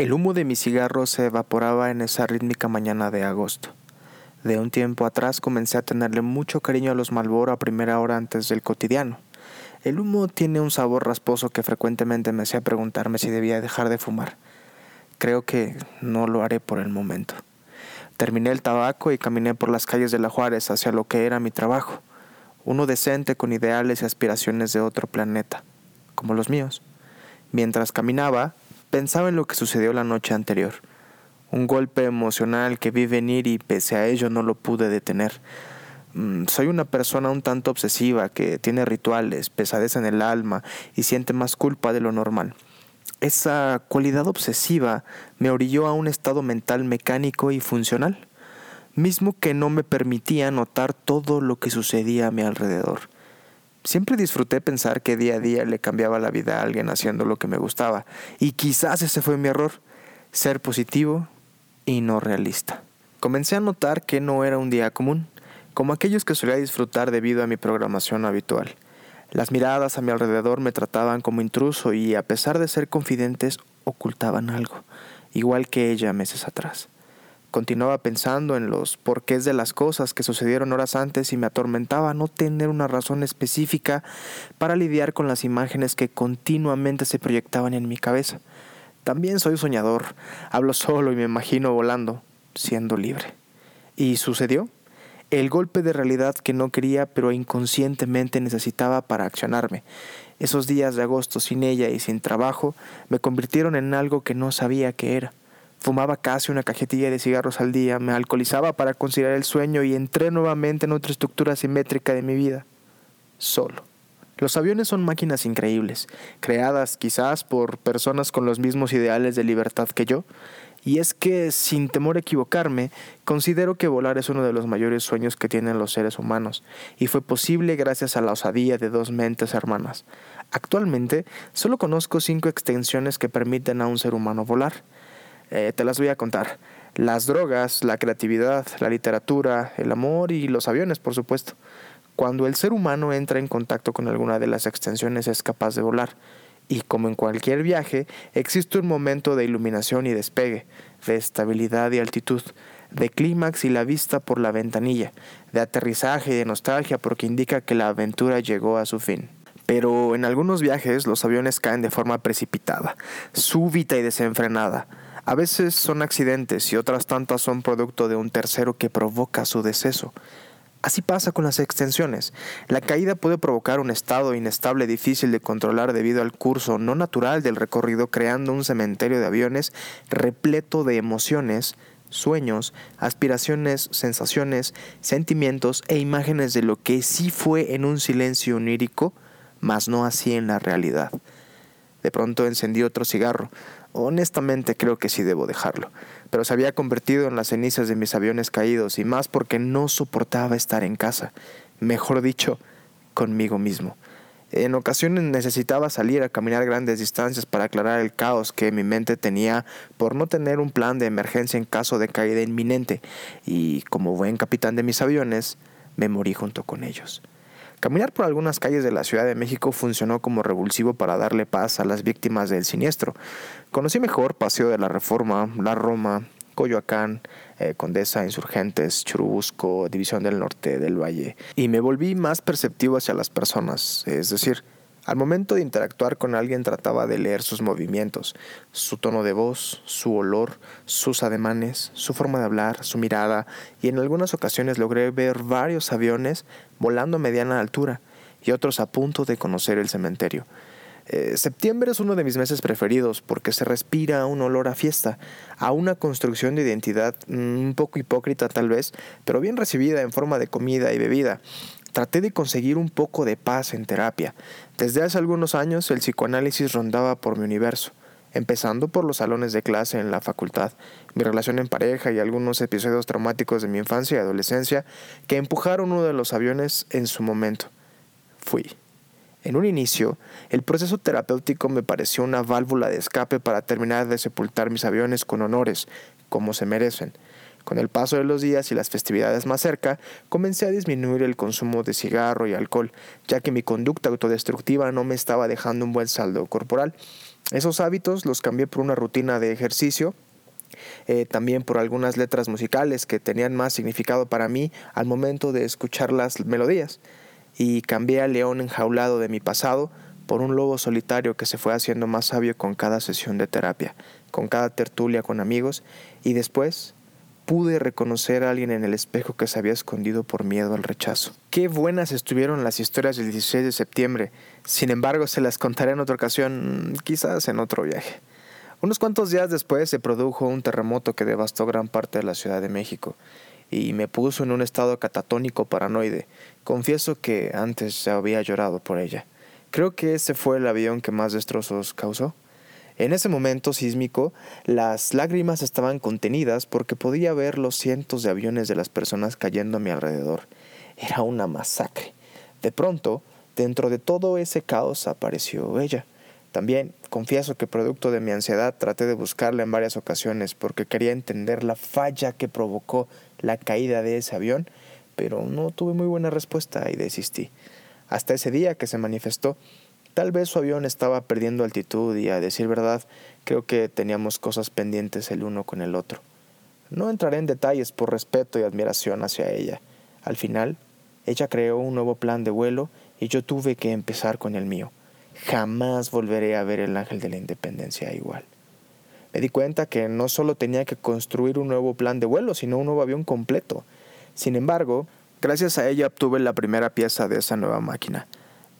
El humo de mi cigarro se evaporaba en esa rítmica mañana de agosto. De un tiempo atrás comencé a tenerle mucho cariño a los Malboro a primera hora antes del cotidiano. El humo tiene un sabor rasposo que frecuentemente me hacía preguntarme si debía dejar de fumar. Creo que no lo haré por el momento. Terminé el tabaco y caminé por las calles de La Juárez hacia lo que era mi trabajo, uno decente con ideales y aspiraciones de otro planeta, como los míos. Mientras caminaba, pensaba en lo que sucedió la noche anterior. Un golpe emocional que vi venir y pese a ello no lo pude detener. Mm, soy una persona un tanto obsesiva que tiene rituales, pesadez en el alma y siente más culpa de lo normal. Esa cualidad obsesiva me orilló a un estado mental mecánico y funcional, mismo que no me permitía notar todo lo que sucedía a mi alrededor. Siempre disfruté pensar que día a día le cambiaba la vida a alguien haciendo lo que me gustaba, y quizás ese fue mi error, ser positivo y no realista. Comencé a notar que no era un día común, como aquellos que solía disfrutar debido a mi programación habitual. Las miradas a mi alrededor me trataban como intruso y a pesar de ser confidentes ocultaban algo, igual que ella meses atrás. Continuaba pensando en los porqués de las cosas que sucedieron horas antes y me atormentaba no tener una razón específica para lidiar con las imágenes que continuamente se proyectaban en mi cabeza. También soy soñador, hablo solo y me imagino volando, siendo libre. ¿Y sucedió? el golpe de realidad que no quería pero inconscientemente necesitaba para accionarme. Esos días de agosto sin ella y sin trabajo me convirtieron en algo que no sabía qué era. Fumaba casi una cajetilla de cigarros al día, me alcoholizaba para considerar el sueño y entré nuevamente en otra estructura simétrica de mi vida. Solo. Los aviones son máquinas increíbles, creadas quizás por personas con los mismos ideales de libertad que yo, y es que, sin temor a equivocarme, considero que volar es uno de los mayores sueños que tienen los seres humanos, y fue posible gracias a la osadía de dos mentes hermanas. Actualmente, solo conozco cinco extensiones que permiten a un ser humano volar. Eh, te las voy a contar. Las drogas, la creatividad, la literatura, el amor y los aviones, por supuesto. Cuando el ser humano entra en contacto con alguna de las extensiones es capaz de volar y como en cualquier viaje, existe un momento de iluminación y despegue, de estabilidad y altitud, de clímax y la vista por la ventanilla, de aterrizaje y de nostalgia porque indica que la aventura llegó a su fin. Pero en algunos viajes los aviones caen de forma precipitada, súbita y desenfrenada. A veces son accidentes y otras tantas son producto de un tercero que provoca su deceso. Así pasa con las extensiones. La caída puede provocar un estado inestable difícil de controlar debido al curso no natural del recorrido, creando un cementerio de aviones repleto de emociones, sueños, aspiraciones, sensaciones, sentimientos e imágenes de lo que sí fue en un silencio onírico, mas no así en la realidad. De pronto encendí otro cigarro. Honestamente creo que sí debo dejarlo pero se había convertido en las cenizas de mis aviones caídos y más porque no soportaba estar en casa, mejor dicho, conmigo mismo. En ocasiones necesitaba salir a caminar grandes distancias para aclarar el caos que mi mente tenía por no tener un plan de emergencia en caso de caída inminente, y como buen capitán de mis aviones, me morí junto con ellos. Caminar por algunas calles de la Ciudad de México funcionó como revulsivo para darle paz a las víctimas del siniestro. Conocí mejor Paseo de la Reforma, La Roma, Coyoacán, eh, Condesa, Insurgentes, Churubusco, División del Norte del Valle, y me volví más perceptivo hacia las personas, es decir, al momento de interactuar con alguien trataba de leer sus movimientos, su tono de voz, su olor, sus ademanes, su forma de hablar, su mirada, y en algunas ocasiones logré ver varios aviones volando a mediana altura y otros a punto de conocer el cementerio. Eh, septiembre es uno de mis meses preferidos porque se respira un olor a fiesta, a una construcción de identidad mm, un poco hipócrita tal vez, pero bien recibida en forma de comida y bebida. Traté de conseguir un poco de paz en terapia. Desde hace algunos años el psicoanálisis rondaba por mi universo, empezando por los salones de clase en la facultad, mi relación en pareja y algunos episodios traumáticos de mi infancia y adolescencia que empujaron uno de los aviones en su momento. Fui. En un inicio, el proceso terapéutico me pareció una válvula de escape para terminar de sepultar mis aviones con honores, como se merecen. Con el paso de los días y las festividades más cerca, comencé a disminuir el consumo de cigarro y alcohol, ya que mi conducta autodestructiva no me estaba dejando un buen saldo corporal. Esos hábitos los cambié por una rutina de ejercicio, eh, también por algunas letras musicales que tenían más significado para mí al momento de escuchar las melodías, y cambié al león enjaulado de mi pasado por un lobo solitario que se fue haciendo más sabio con cada sesión de terapia, con cada tertulia con amigos, y después pude reconocer a alguien en el espejo que se había escondido por miedo al rechazo. Qué buenas estuvieron las historias del 16 de septiembre. Sin embargo, se las contaré en otra ocasión, quizás en otro viaje. Unos cuantos días después se produjo un terremoto que devastó gran parte de la Ciudad de México y me puso en un estado catatónico paranoide. Confieso que antes ya había llorado por ella. Creo que ese fue el avión que más destrozos causó. En ese momento sísmico, las lágrimas estaban contenidas porque podía ver los cientos de aviones de las personas cayendo a mi alrededor. Era una masacre. De pronto, dentro de todo ese caos apareció ella. También confieso que producto de mi ansiedad traté de buscarla en varias ocasiones porque quería entender la falla que provocó la caída de ese avión, pero no tuve muy buena respuesta y desistí. Hasta ese día que se manifestó Tal vez su avión estaba perdiendo altitud y a decir verdad, creo que teníamos cosas pendientes el uno con el otro. No entraré en detalles por respeto y admiración hacia ella. Al final, ella creó un nuevo plan de vuelo y yo tuve que empezar con el mío. Jamás volveré a ver el ángel de la independencia igual. Me di cuenta que no solo tenía que construir un nuevo plan de vuelo, sino un nuevo avión completo. Sin embargo, gracias a ella obtuve la primera pieza de esa nueva máquina,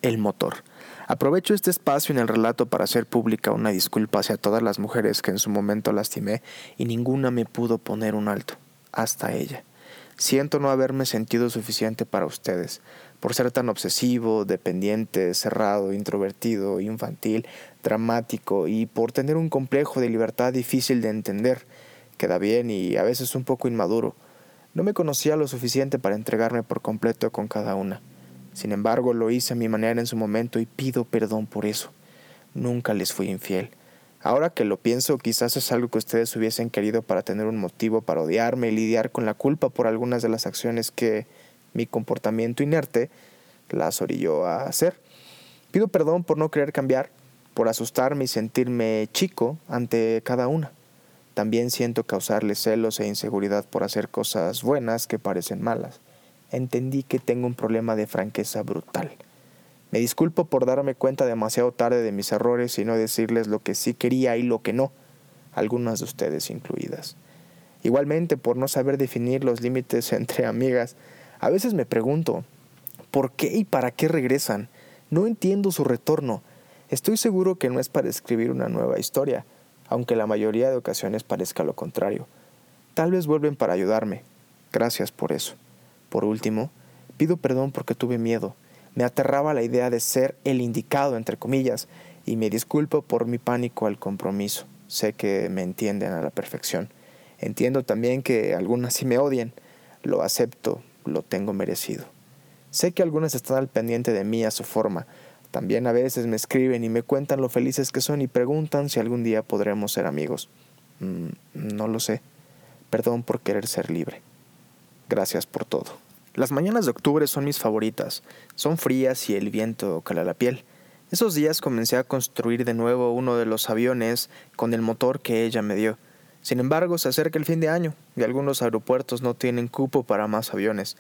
el motor. Aprovecho este espacio en el relato para hacer pública una disculpa hacia todas las mujeres que en su momento lastimé y ninguna me pudo poner un alto, hasta ella. Siento no haberme sentido suficiente para ustedes, por ser tan obsesivo, dependiente, cerrado, introvertido, infantil, dramático y por tener un complejo de libertad difícil de entender, queda bien y a veces un poco inmaduro. No me conocía lo suficiente para entregarme por completo con cada una. Sin embargo, lo hice a mi manera en su momento y pido perdón por eso. Nunca les fui infiel. Ahora que lo pienso, quizás es algo que ustedes hubiesen querido para tener un motivo para odiarme y lidiar con la culpa por algunas de las acciones que mi comportamiento inerte las orilló a hacer. Pido perdón por no querer cambiar, por asustarme y sentirme chico ante cada una. También siento causarles celos e inseguridad por hacer cosas buenas que parecen malas entendí que tengo un problema de franqueza brutal. Me disculpo por darme cuenta demasiado tarde de mis errores y no decirles lo que sí quería y lo que no, algunas de ustedes incluidas. Igualmente por no saber definir los límites entre amigas. A veces me pregunto, ¿por qué y para qué regresan? No entiendo su retorno. Estoy seguro que no es para escribir una nueva historia, aunque la mayoría de ocasiones parezca lo contrario. Tal vez vuelven para ayudarme. Gracias por eso. Por último, pido perdón porque tuve miedo. Me aterraba la idea de ser el indicado, entre comillas, y me disculpo por mi pánico al compromiso. Sé que me entienden a la perfección. Entiendo también que algunas sí me odian. Lo acepto, lo tengo merecido. Sé que algunas están al pendiente de mí a su forma. También a veces me escriben y me cuentan lo felices que son y preguntan si algún día podremos ser amigos. Mm, no lo sé. Perdón por querer ser libre. Gracias por todo. Las mañanas de octubre son mis favoritas. Son frías y el viento cala la piel. Esos días comencé a construir de nuevo uno de los aviones con el motor que ella me dio. Sin embargo, se acerca el fin de año y algunos aeropuertos no tienen cupo para más aviones,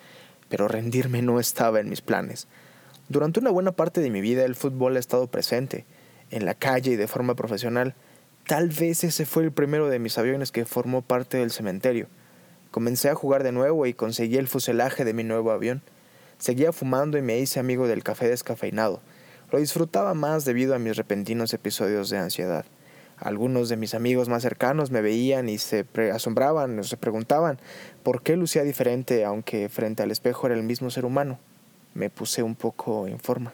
pero rendirme no estaba en mis planes. Durante una buena parte de mi vida el fútbol ha estado presente, en la calle y de forma profesional. Tal vez ese fue el primero de mis aviones que formó parte del cementerio. Comencé a jugar de nuevo y conseguí el fuselaje de mi nuevo avión. Seguía fumando y me hice amigo del café descafeinado. Lo disfrutaba más debido a mis repentinos episodios de ansiedad. Algunos de mis amigos más cercanos me veían y se asombraban o se preguntaban por qué lucía diferente aunque frente al espejo era el mismo ser humano. Me puse un poco en forma.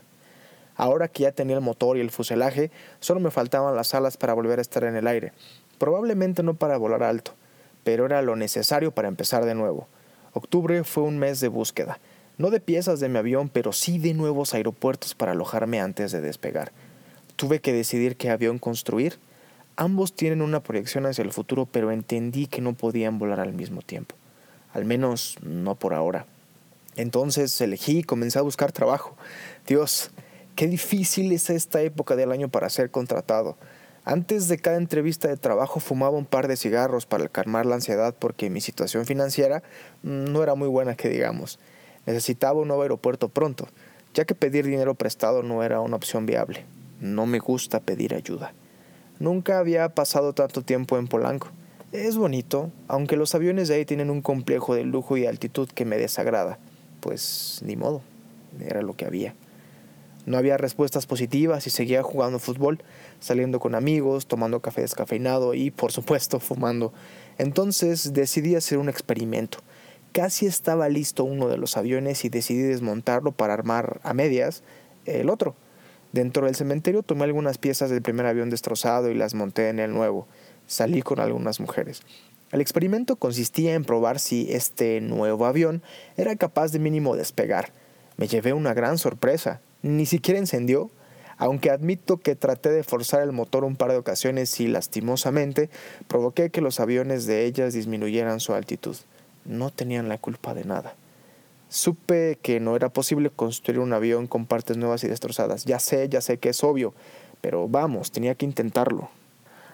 Ahora que ya tenía el motor y el fuselaje, solo me faltaban las alas para volver a estar en el aire. Probablemente no para volar alto pero era lo necesario para empezar de nuevo. Octubre fue un mes de búsqueda, no de piezas de mi avión, pero sí de nuevos aeropuertos para alojarme antes de despegar. Tuve que decidir qué avión construir. Ambos tienen una proyección hacia el futuro, pero entendí que no podían volar al mismo tiempo. Al menos no por ahora. Entonces elegí y comencé a buscar trabajo. Dios, qué difícil es esta época del año para ser contratado. Antes de cada entrevista de trabajo fumaba un par de cigarros para calmar la ansiedad porque mi situación financiera no era muy buena que digamos. Necesitaba un nuevo aeropuerto pronto, ya que pedir dinero prestado no era una opción viable. No me gusta pedir ayuda. Nunca había pasado tanto tiempo en Polanco. Es bonito, aunque los aviones de ahí tienen un complejo de lujo y altitud que me desagrada. Pues ni modo, era lo que había. No había respuestas positivas y seguía jugando fútbol, saliendo con amigos, tomando café descafeinado y, por supuesto, fumando. Entonces decidí hacer un experimento. Casi estaba listo uno de los aviones y decidí desmontarlo para armar a medias el otro. Dentro del cementerio tomé algunas piezas del primer avión destrozado y las monté en el nuevo. Salí con algunas mujeres. El experimento consistía en probar si este nuevo avión era capaz de mínimo despegar. Me llevé una gran sorpresa ni siquiera encendió, aunque admito que traté de forzar el motor un par de ocasiones y lastimosamente provoqué que los aviones de ellas disminuyeran su altitud. No tenían la culpa de nada. Supe que no era posible construir un avión con partes nuevas y destrozadas. Ya sé, ya sé que es obvio, pero vamos, tenía que intentarlo.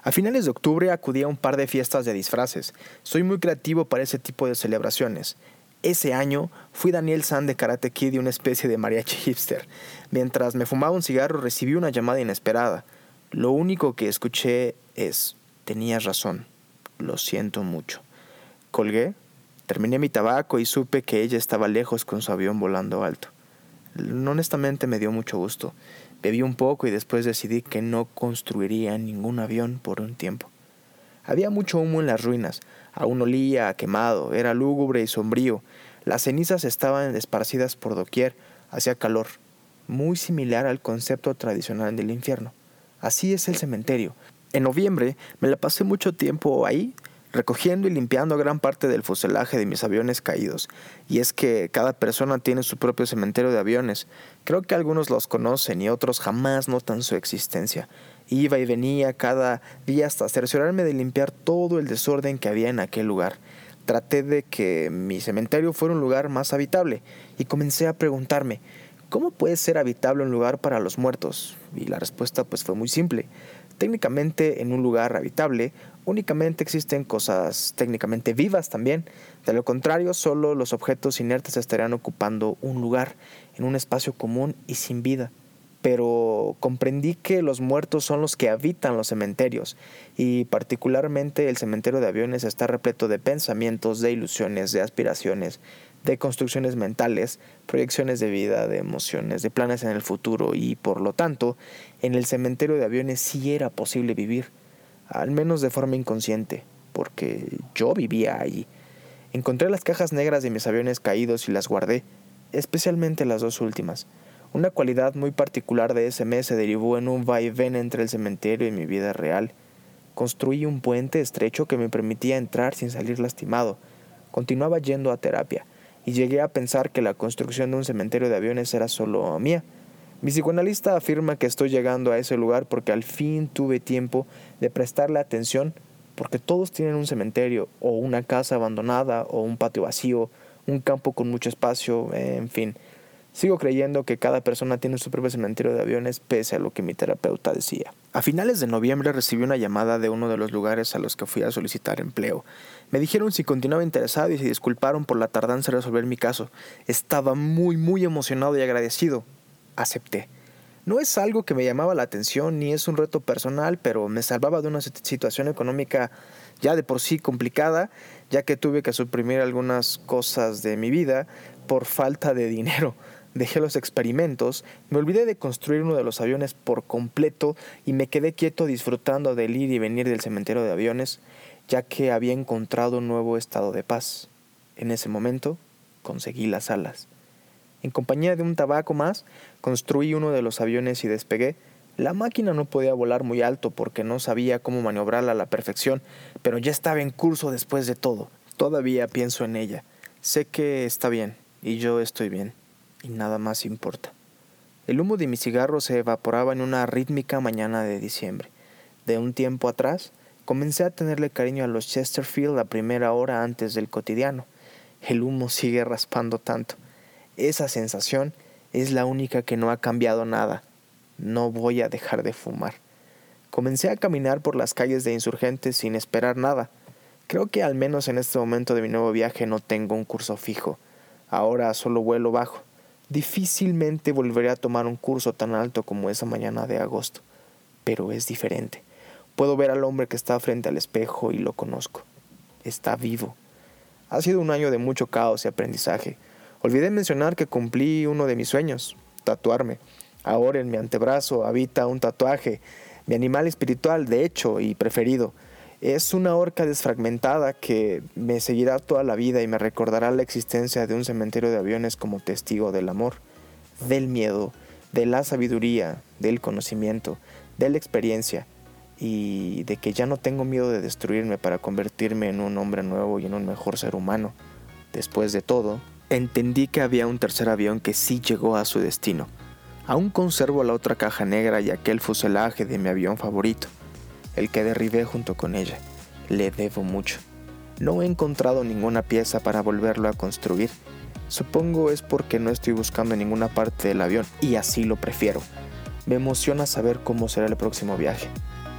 A finales de octubre acudí a un par de fiestas de disfraces. Soy muy creativo para ese tipo de celebraciones. Ese año fui Daniel San de Karate Kid y una especie de mariachi hipster. Mientras me fumaba un cigarro recibí una llamada inesperada. Lo único que escuché es, tenías razón, lo siento mucho. Colgué, terminé mi tabaco y supe que ella estaba lejos con su avión volando alto. Honestamente me dio mucho gusto. Bebí un poco y después decidí que no construiría ningún avión por un tiempo. Había mucho humo en las ruinas, aún olía a quemado, era lúgubre y sombrío. Las cenizas estaban esparcidas por doquier, hacía calor, muy similar al concepto tradicional del infierno. Así es el cementerio. En noviembre me la pasé mucho tiempo ahí, recogiendo y limpiando gran parte del fuselaje de mis aviones caídos. Y es que cada persona tiene su propio cementerio de aviones. Creo que algunos los conocen y otros jamás notan su existencia. Iba y venía cada día hasta cerciorarme de limpiar todo el desorden que había en aquel lugar. Traté de que mi cementerio fuera un lugar más habitable y comencé a preguntarme, ¿cómo puede ser habitable un lugar para los muertos? Y la respuesta pues fue muy simple. Técnicamente en un lugar habitable únicamente existen cosas técnicamente vivas también. De lo contrario, solo los objetos inertes estarían ocupando un lugar en un espacio común y sin vida pero comprendí que los muertos son los que habitan los cementerios y particularmente el cementerio de aviones está repleto de pensamientos, de ilusiones, de aspiraciones, de construcciones mentales, proyecciones de vida, de emociones, de planes en el futuro y por lo tanto en el cementerio de aviones sí era posible vivir, al menos de forma inconsciente, porque yo vivía allí. Encontré las cajas negras de mis aviones caídos y las guardé, especialmente las dos últimas. Una cualidad muy particular de ese mes se derivó en un vaivén entre el cementerio y mi vida real. Construí un puente estrecho que me permitía entrar sin salir lastimado. Continuaba yendo a terapia y llegué a pensar que la construcción de un cementerio de aviones era solo mía. Mi psicoanalista afirma que estoy llegando a ese lugar porque al fin tuve tiempo de prestarle atención, porque todos tienen un cementerio o una casa abandonada o un patio vacío, un campo con mucho espacio, en fin. Sigo creyendo que cada persona tiene su propio cementerio de aviones pese a lo que mi terapeuta decía. A finales de noviembre recibí una llamada de uno de los lugares a los que fui a solicitar empleo. Me dijeron si continuaba interesado y se disculparon por la tardanza en resolver mi caso. Estaba muy muy emocionado y agradecido. Acepté. No es algo que me llamaba la atención ni es un reto personal, pero me salvaba de una situación económica ya de por sí complicada, ya que tuve que suprimir algunas cosas de mi vida por falta de dinero dejé los experimentos, me olvidé de construir uno de los aviones por completo y me quedé quieto disfrutando del ir y venir del cementerio de aviones, ya que había encontrado un nuevo estado de paz. En ese momento conseguí las alas. En compañía de un tabaco más, construí uno de los aviones y despegué. La máquina no podía volar muy alto porque no sabía cómo maniobrarla a la perfección, pero ya estaba en curso después de todo. Todavía pienso en ella. Sé que está bien y yo estoy bien y nada más importa. El humo de mi cigarro se evaporaba en una rítmica mañana de diciembre. De un tiempo atrás, comencé a tenerle cariño a los Chesterfield a primera hora antes del cotidiano. El humo sigue raspando tanto. Esa sensación es la única que no ha cambiado nada. No voy a dejar de fumar. Comencé a caminar por las calles de insurgentes sin esperar nada. Creo que al menos en este momento de mi nuevo viaje no tengo un curso fijo. Ahora solo vuelo bajo. Difícilmente volveré a tomar un curso tan alto como esa mañana de agosto. Pero es diferente. Puedo ver al hombre que está frente al espejo y lo conozco. Está vivo. Ha sido un año de mucho caos y aprendizaje. Olvidé mencionar que cumplí uno de mis sueños, tatuarme. Ahora en mi antebrazo habita un tatuaje, mi animal espiritual, de hecho, y preferido. Es una horca desfragmentada que me seguirá toda la vida y me recordará la existencia de un cementerio de aviones como testigo del amor, del miedo, de la sabiduría, del conocimiento, de la experiencia y de que ya no tengo miedo de destruirme para convertirme en un hombre nuevo y en un mejor ser humano. Después de todo, entendí que había un tercer avión que sí llegó a su destino. Aún conservo la otra caja negra y aquel fuselaje de mi avión favorito el que derribé junto con ella. Le debo mucho. No he encontrado ninguna pieza para volverlo a construir. Supongo es porque no estoy buscando ninguna parte del avión y así lo prefiero. Me emociona saber cómo será el próximo viaje.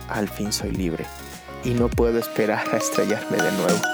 Al fin soy libre y no puedo esperar a estrellarme de nuevo.